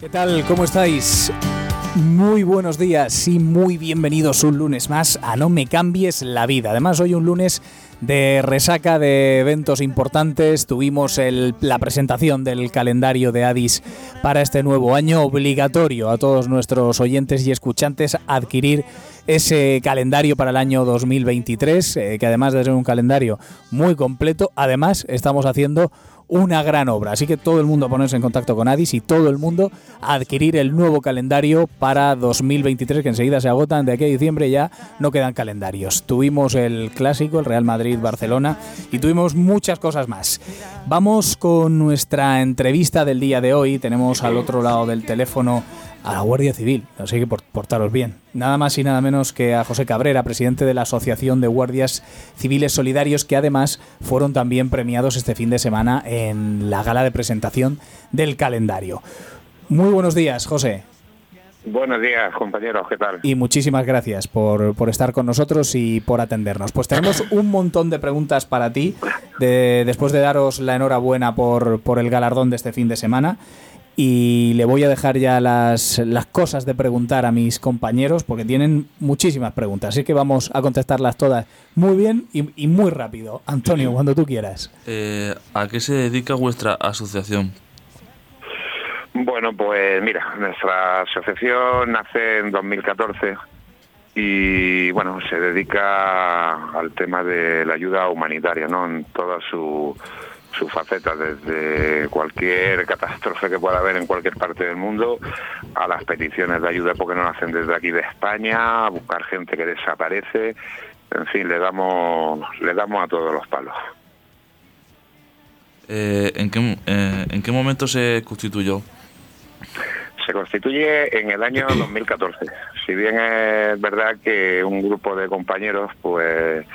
¿Qué tal? ¿Cómo estáis? Muy buenos días y muy bienvenidos un lunes más a No me cambies la vida. Además, hoy un lunes de resaca de eventos importantes. Tuvimos la presentación del calendario de Addis para este nuevo año, obligatorio a todos nuestros oyentes y escuchantes adquirir ese calendario para el año 2023, eh, que además de ser un calendario muy completo, además estamos haciendo una gran obra. Así que todo el mundo a ponerse en contacto con Adis y todo el mundo a adquirir el nuevo calendario para 2023, que enseguida se agotan. De aquí a diciembre ya no quedan calendarios. Tuvimos el clásico, el Real Madrid-Barcelona, y tuvimos muchas cosas más. Vamos con nuestra entrevista del día de hoy. Tenemos al otro lado del teléfono a la Guardia Civil, así que portaros bien. Nada más y nada menos que a José Cabrera, presidente de la Asociación de Guardias Civiles Solidarios, que además fueron también premiados este fin de semana en la gala de presentación del calendario. Muy buenos días, José. Buenos días, compañeros, ¿qué tal? Y muchísimas gracias por, por, estar con nosotros y por atendernos. Pues tenemos un montón de preguntas para ti, de, después de daros la enhorabuena por, por el galardón de este fin de semana y le voy a dejar ya las, las, cosas de preguntar a mis compañeros porque tienen muchísimas preguntas, así que vamos a contestarlas todas muy bien y, muy rápido. Antonio, cuando tú quieras. Eh, ¿A qué se dedica vuestra asociación? Bueno, pues mira, nuestra asociación nace en 2014 y bueno, se dedica al tema de la ayuda humanitaria, ¿no? En toda su su faceta, desde cualquier catástrofe que pueda haber en cualquier parte del mundo, a las peticiones de ayuda porque no hacen desde aquí de España, a buscar gente que desaparece, en fin, le damos, le damos a todos los palos. Eh, ¿en, qué, eh, ¿En qué momento se constituyó? Se constituye en el año 2014. Si bien es verdad que un grupo de compañeros, pues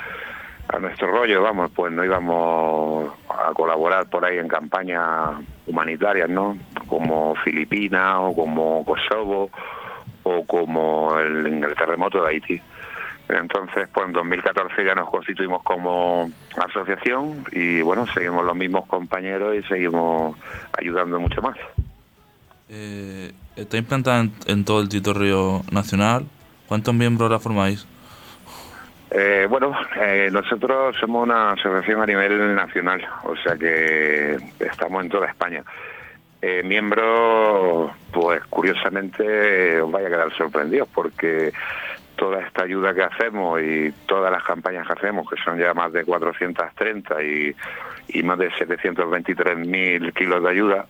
a nuestro rollo, vamos, pues no íbamos a colaborar por ahí en campañas humanitarias, ¿no? Como Filipinas o como Kosovo o como el, en el terremoto de Haití. Entonces, pues en 2014 ya nos constituimos como asociación y bueno, seguimos los mismos compañeros y seguimos ayudando mucho más. Eh, ¿Está implantada en, todo el territorio nacional? ¿Cuántos miembros la formáis? Eh, bueno, eh, nosotros somos una asociación a nivel nacional, o sea que estamos en toda España. Eh, miembros, pues curiosamente os vaya a quedar sorprendidos porque toda esta ayuda que hacemos y todas las campañas que hacemos, que son ya más de 430 y, y más de 723.000 kilos de ayuda,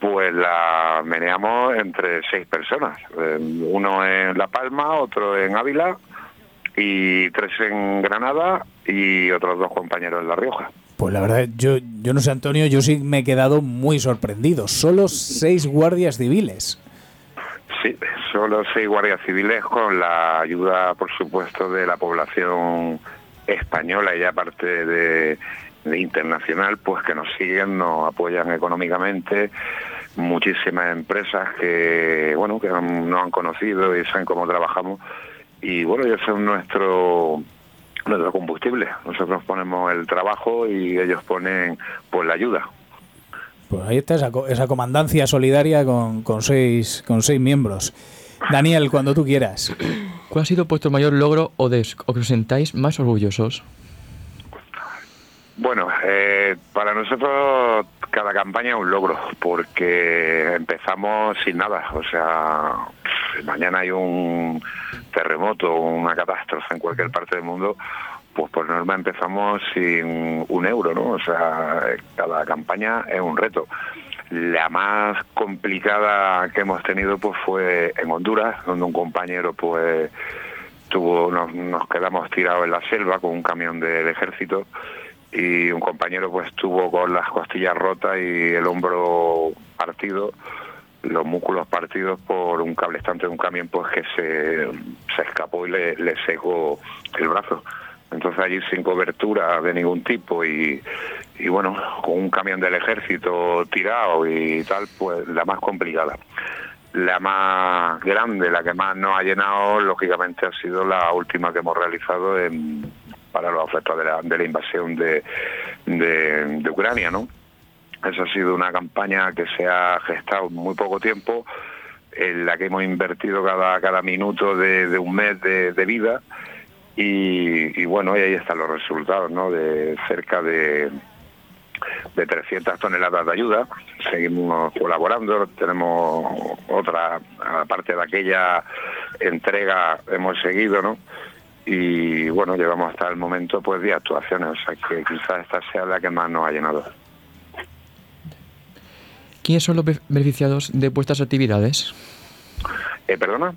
pues la meneamos entre seis personas. uno en La Palma, otro en Ávila y tres en Granada y otros dos compañeros en La Rioja. Pues la verdad, yo, yo no sé, Antonio, yo sí me he quedado muy sorprendido. Solo seis guardias civiles. Sí, solo seis guardias civiles con la ayuda, por supuesto, de la población española y aparte de, de internacional, pues que nos siguen, nos apoyan económicamente muchísimas empresas que bueno que nos han conocido y saben cómo trabajamos y bueno, ellos son nuestro nuestro combustible. Nosotros ponemos el trabajo y ellos ponen pues la ayuda. Pues ahí está esa, esa comandancia solidaria con, con, seis, con seis miembros. Daniel, cuando tú quieras. ¿Cuál ha sido vuestro mayor logro o, de, o que os sentáis más orgullosos? Bueno, eh, para nosotros cada campaña es un logro, porque empezamos sin nada. O sea, mañana hay un terremoto una catástrofe en cualquier parte del mundo, pues por norma empezamos sin un euro, ¿no? O sea, cada campaña es un reto. La más complicada que hemos tenido pues fue en Honduras, donde un compañero pues tuvo nos, nos quedamos tirados en la selva con un camión del ejército y un compañero pues estuvo con las costillas rotas y el hombro partido los músculos partidos por un cable estante de un camión pues que se, escapó y le, le secó el brazo. Entonces allí sin cobertura de ningún tipo y, y bueno, con un camión del ejército tirado y tal, pues la más complicada. La más grande, la que más nos ha llenado, lógicamente ha sido la última que hemos realizado en, para los efectos de la, de la invasión de, de Ucrania, ¿no? Esa ha sido una campaña que se ha gestado muy poco tiempo, en la que hemos invertido cada, cada minuto de, un mes de, vida y, y, bueno, y ahí están los resultados, ¿no? De cerca de, de 300 toneladas de ayuda. Seguimos colaborando, tenemos otra, aparte de aquella entrega, hemos seguido, ¿no? Y bueno, llevamos hasta el momento pues 10 actuaciones, o sea que quizás esta sea la que más nos ha llenado. ¿Quiénes son los beneficiados de vuestras actividades? Eh, ¿Perdona?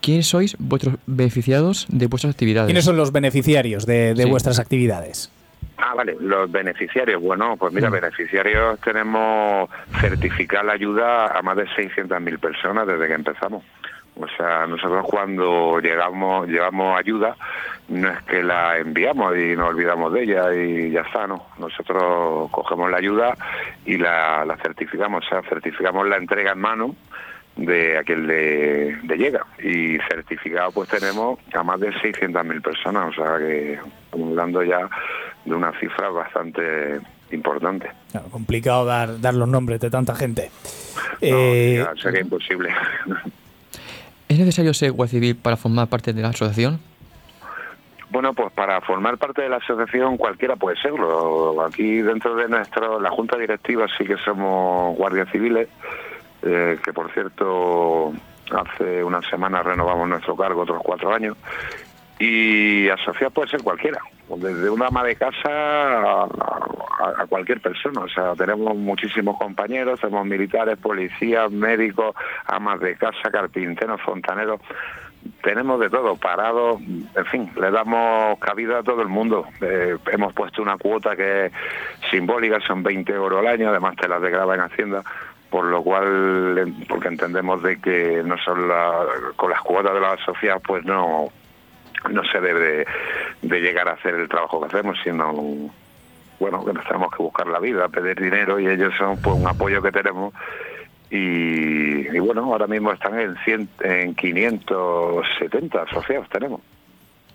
¿Quiénes sois vuestros beneficiados de vuestras actividades? ¿Quiénes son los beneficiarios de, de Sí. vuestras actividades? Ah, vale, los beneficiarios. Bueno, pues mira, Mm. beneficiarios tenemos certificar la ayuda a más de 600.000 personas desde que empezamos. O sea, nosotros cuando llegamos, llevamos ayuda, no es que la enviamos y nos olvidamos de ella y ya está, ¿no? Nosotros cogemos la ayuda y la, la certificamos, o sea, certificamos la entrega en mano de aquel de, de llega y certificado pues tenemos a más de 600.000 personas, o sea que estamos hablando ya de una cifra bastante importante. Claro, complicado dar, dar los nombres de tanta gente. No, Eh, ya sería imposible. ¿Es necesario ser guardia civil para formar parte de la asociación? Bueno, pues para formar parte de la asociación cualquiera puede serlo. Aquí dentro de nuestro, la junta directiva sí que somos guardias civiles, eh, que por cierto hace una semana renovamos nuestro cargo otros cuatro años. Y asociar puede ser cualquiera, desde una ama de casa a, a- cualquier persona. O sea, tenemos muchísimos compañeros, tenemos militares, policías, médicos, amas de casa, carpinteros, fontaneros. Tenemos de todo, parados, en fin, le damos cabida a todo el mundo. Eh, hemos puesto una cuota que es simbólica, son 20 euros al año, además te las degraba en Hacienda por lo cual, eh, porque entendemos de que no son la- con las cuotas de la sociedad, pues no, no se debe de, llegar a hacer el trabajo que hacemos, sino bueno, que nos tenemos que buscar la vida, pedir dinero y ellos son pues un apoyo que tenemos y, y bueno, ahora mismo están en, 100, en 570 asociados tenemos.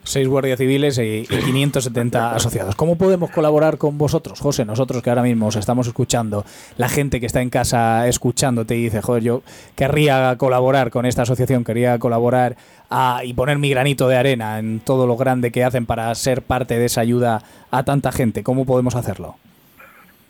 Seis guardias civiles y, y 570 asociados. ¿Cómo podemos colaborar con vosotros, José? Nosotros que ahora mismo os estamos escuchando, la gente que está en casa escuchándote y dice, joder, yo querría colaborar con esta asociación, quería colaborar a- y poner mi granito de arena en todo lo grande que hacen para ser parte de esa ayuda a tanta gente. ¿Cómo podemos hacerlo?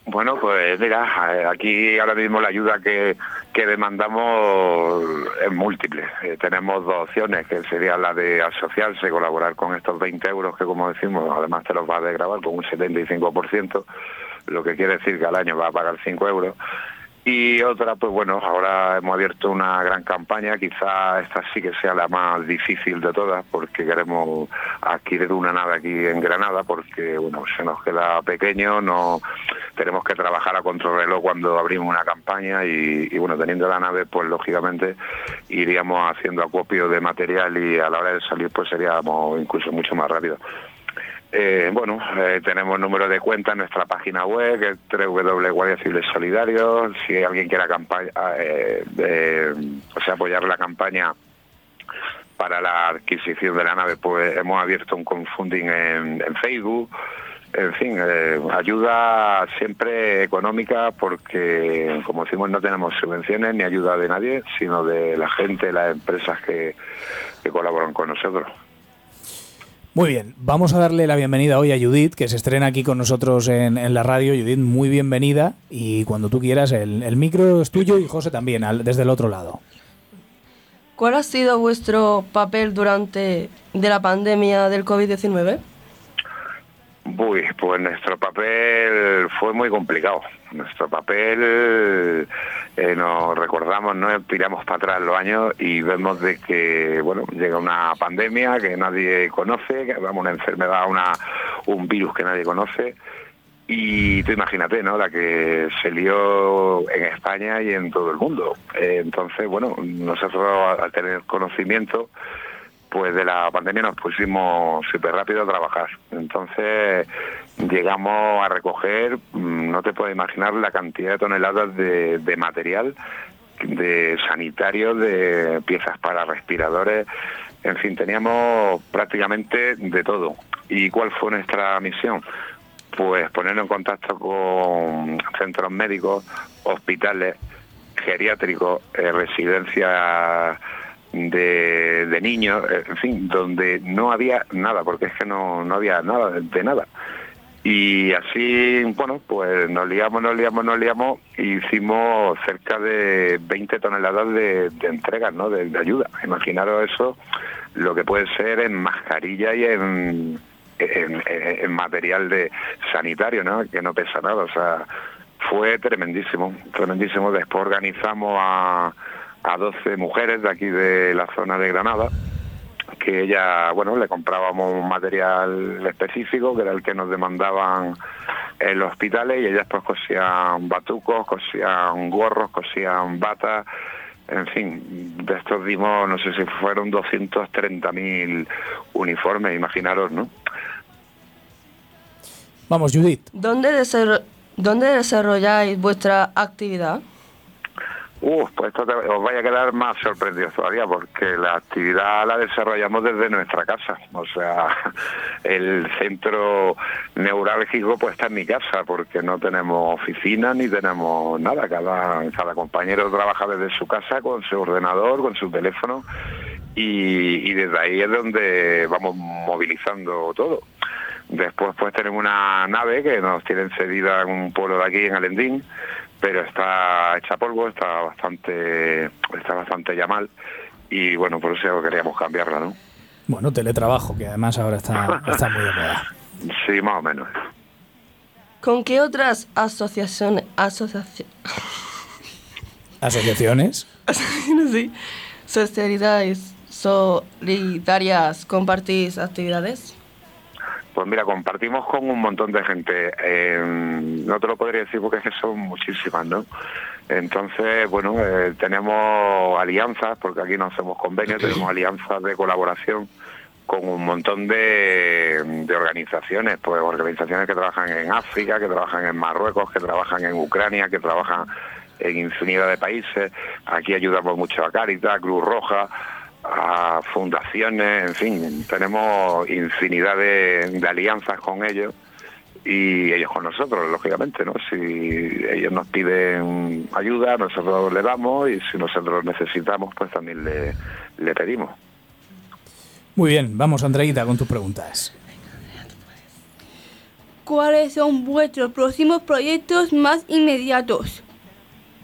Bueno, pues mira, eh, aquí ahora mismo la ayuda que, que demandamos es múltiple. Eh, tenemos dos opciones, que sería la de asociarse, colaborar con estos 20 euros que, como decimos, además te los va a desgravar con un 75%, lo que quiere decir que al año va a pagar 5 euros. Y otra, pues bueno, ahora hemos abierto una gran campaña, quizá esta sí que sea la más difícil de todas, porque queremos adquirir una nave aquí en Granada, porque bueno, se nos queda pequeño, no tenemos que trabajar a contrarreloj cuando abrimos una campaña y, y, bueno, teniendo la nave, pues lógicamente iríamos haciendo acopio de material y a la hora de salir pues seríamos incluso mucho más rápido. Eh, bueno, eh, tenemos número de cuenta en nuestra página web, que es www Civiles Solidarios. Si alguien quiere campaña, eh, eh, apoyar la campaña para la adquisición de la nave, pues hemos abierto un crowdfunding en, Facebook. En fin, eh, ayuda siempre económica porque, como decimos, no tenemos subvenciones ni ayuda de nadie, sino de la gente, las empresas que colaboran con nosotros. Muy bien, vamos a darle la bienvenida hoy a Judith, que se estrena aquí con nosotros en, la radio. Judith, muy bienvenida y cuando tú quieras, el, el micro es tuyo y José también, al- desde el otro lado. ¿Cuál ha sido vuestro papel durante de la pandemia del COVID-19? Uy, pues nuestro papel fue muy complicado. Nuestro papel, eh, nos recordamos, no tiramos para atrás los años y vemos de que, bueno, llega una pandemia que nadie conoce, que vamos, una enfermedad, una, un virus que nadie conoce y tú imagínate, ¿no? La que se lió en España y en todo el mundo. Eh, entonces, bueno, nosotros al tener conocimiento, pues de la pandemia nos pusimos súper rápido a trabajar. Entonces llegamos a recoger, mm, no te puedes imaginar la cantidad de toneladas de, material, de sanitario, de piezas para respiradores, en fin, teníamos prácticamente de todo. ¿Y cuál fue nuestra misión? pues ponernos en contacto con centros médicos, hospitales, geriátricos, eh, residencias de, niños, eh, en fin, donde no había nada, porque es que no, no había nada de, nada. Y así, bueno, pues nos liamos, nos liamos, nos liamos y hicimos cerca de 20 toneladas de, entregas, ¿no? De, de, ayuda. Imaginaros eso, lo que puede ser en mascarilla y en en, material de sanitario, ¿no? Que no pesa nada, o sea, fue tremendísimo, tremendísimo. Después organizamos a, a 12 mujeres de aquí de la zona de Granada, que ella, bueno, le comprábamos un material específico, que era el que nos demandaban en los hospitales, y ellas pues cosían batucos, cosían gorros, cosían batas, en fin, de estos dimos, no sé si fueron 230.000 uniformes, imaginaros, ¿no? Vamos, Judith. ¿Dónde, ¿Dónde desarrolláis vuestra actividad? Uf, pues esto os vaya a quedar más sorprendidos todavía porque la actividad la desarrollamos desde nuestra casa. O sea, el centro neurálgico pues está en mi casa porque no tenemos oficina ni tenemos nada. Cada, cada compañero trabaja desde su casa con su ordenador, con su teléfono y, y desde ahí es donde vamos movilizando todo. Después pues tenemos una nave que nos tienen cedida en un pueblo de aquí, en Alendín, pero está hecha polvo, está bastante, está bastante ya mal y bueno, por eso queríamos cambiarla, ¿no? Bueno, teletrabajo, que además ahora está, está muy de moda. Sí, más o menos. ¿Con qué otras asociaciones, asociaciones, asociaciones, sí, solidarias, solidarias compartís actividades? Pues mira, compartimos con un montón de gente. Eh, no te lo podría decir porque es que son muchísimas, ¿no? Entonces, bueno, eh, tenemos alianzas, porque aquí no hacemos convenios, tenemos alianzas de colaboración con un montón de, de, organizaciones, pues organizaciones que trabajan en África, que trabajan en Marruecos, que trabajan en Ucrania, que trabajan en infinidad de países. Aquí ayudamos mucho a Caritas, Cruz Roja, a fundaciones, en fin, tenemos infinidad de, alianzas con ellos y ellos con nosotros, lógicamente, ¿no? Si ellos nos piden ayuda, nosotros le damos y si nosotros necesitamos, pues también le, le pedimos. Muy bien, vamos Andreita con tus preguntas. ¿Cuáles son vuestros próximos proyectos más inmediatos?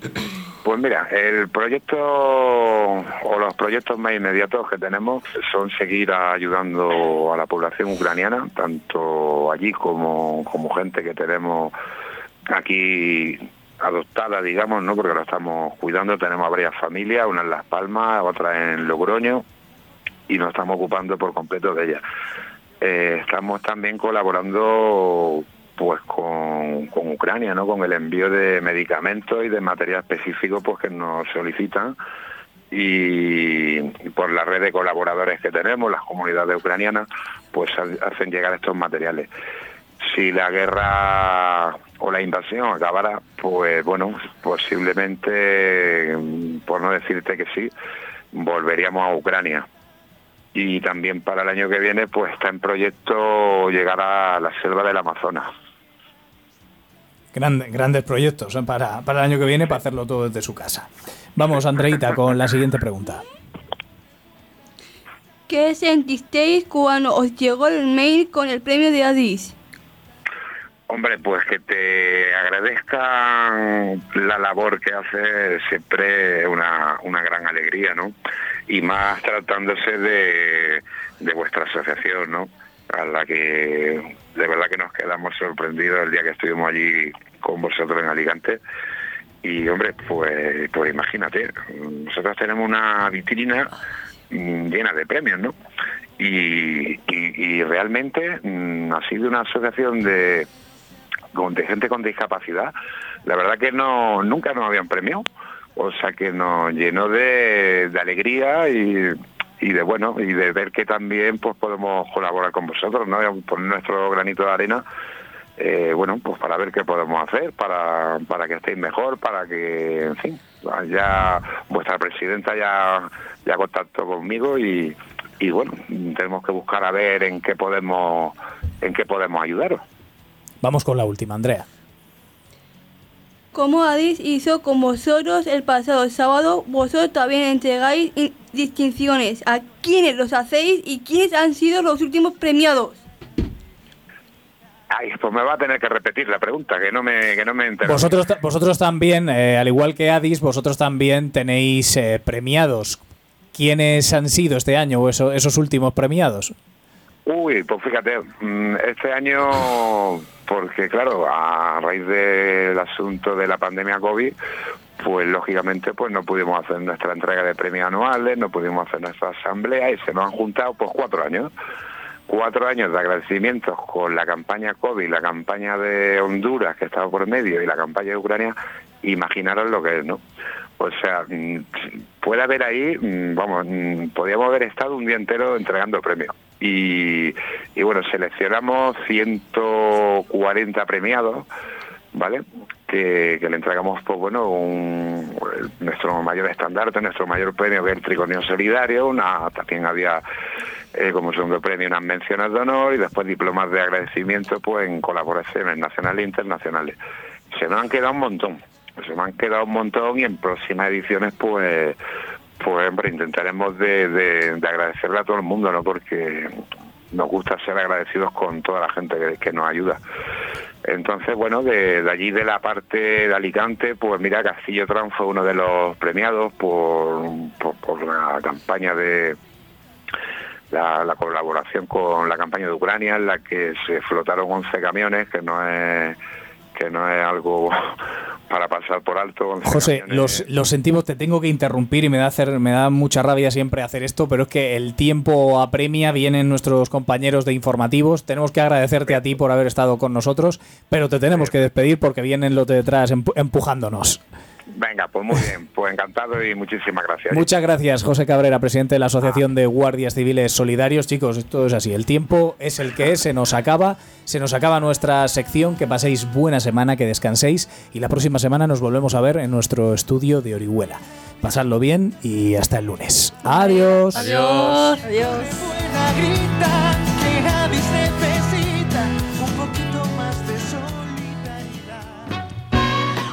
Pues mira, el proyecto o los proyectos más inmediatos que tenemos son seguir ayudando a la población ucraniana, tanto allí como, como gente que tenemos aquí adoptada, digamos, ¿no? porque la estamos cuidando. Tenemos varias familias, una en Las Palmas, otra en Logroño, y nos estamos ocupando por completo de ellas. Eh, estamos también colaborando pues con, con, Ucrania, ¿no? Con el envío de medicamentos y de material específico pues que nos solicitan y, por la red de colaboradores que tenemos, las comunidades ucranianas, pues hacen llegar estos materiales. Si la guerra o la invasión acabara, pues bueno, posiblemente, por no decirte que sí, volveríamos a Ucrania y también para el año que viene pues está en proyecto llegar a la selva del Amazonas grandes proyectos ¿eh? para, para el año que viene para hacerlo todo desde su casa. Vamos, Andreita, con la siguiente pregunta. ¿Qué sentisteis cuando os llegó el mail con el premio de Adis? Hombre, pues que te agradezcan la labor que hace siempre una, una gran alegría, ¿no? Y más tratándose de, de vuestra asociación, ¿no? A la que de verdad que nos quedamos sorprendidos el día que estuvimos allí con vosotros en Alicante. Y hombre, pues, pues imagínate, nosotros tenemos una vitrina llena de premios, ¿no? Y, realmente mm, ha sido una asociación de de gente con discapacidad, la verdad que no nunca nos habían premiado, o sea que nos llenó de alegría y, y de bueno y de ver que también pues podemos colaborar con vosotros, ¿no? Poner nuestro granito de arena eh, bueno, pues para ver qué podemos hacer, para, para que estéis mejor, para que, en fin, ya vuestra presidenta ya, ya contactó conmigo y, y bueno, tenemos que buscar a ver en qué podemos, en qué podemos ayudaros. Vamos con la última, Andrea. Como Adis hizo con vosotros el pasado sábado, vosotros también entregáis distinciones. ¿A quiénes los hacéis y quiénes han sido los últimos premiados? Ay, pues me va a tener que repetir la pregunta, que no me, que no me entero. Vosotros, vosotros también, eh, al igual que Adis, vosotros también tenéis eh, premiados. ¿Quiénes han sido este año eso, esos últimos premiados? Uy, pues fíjate, mm, este año, porque claro, a raíz del asunto de la pandemia COVID, pues lógicamente pues no pudimos hacer nuestra entrega de premios anuales, no pudimos hacer nuestra asamblea y se nos han juntado pues cuatro años cuatro años de agradecimientos con la campaña COVID, la campaña de Honduras que estaba por medio y la campaña de Ucrania, imaginaros lo que es, ¿no? O sea, mm, puede haber ahí, mm, vamos, mm, podríamos haber estado un día entero entregando premios. Y, bueno, seleccionamos 140 premiados, ¿vale? Que, que, le entregamos, pues bueno, un, nuestro mayor estandarte, nuestro mayor premio, que es el Triconio Solidario, una, también había eh, como segundo premio unas menciones de honor y después diplomas de agradecimiento pues en colaboraciones nacionales e internacionales. Se nos han quedado un montón, se nos han quedado un montón y en próximas ediciones pues pues hombre, intentaremos de, de, agradecerle a todo el mundo, ¿no? Porque nos gusta ser agradecidos con toda la gente que, nos ayuda. Entonces, bueno, de, allí de la parte de Alicante, pues mira, Castillo Tran fue uno de los premiados por, por la campaña de, la, colaboración con la campaña de Ucrania en la que se flotaron 11 camiones, que no es que no es algo para pasar por alto. José, los, lo sentimos, te tengo que interrumpir y me da hacer, me da mucha rabia siempre hacer esto, pero es que el tiempo apremia, vienen nuestros compañeros de informativos, tenemos que agradecerte a ti por haber estado con nosotros, pero te tenemos que despedir porque vienen los de detrás empujándonos. Venga, pues muy bien, pues encantado y muchísimas gracias. Muchas gracias, José Cabrera, presidente de la Asociación de Guardias Civiles Solidarios. Chicos, esto es así, el tiempo es el que es, se nos acaba, se nos acaba nuestra sección, que paséis buena semana, que descanséis y la próxima semana nos volvemos a ver en nuestro estudio de Orihuela. Pasadlo bien y hasta el lunes. Adiós. Adiós. Adiós.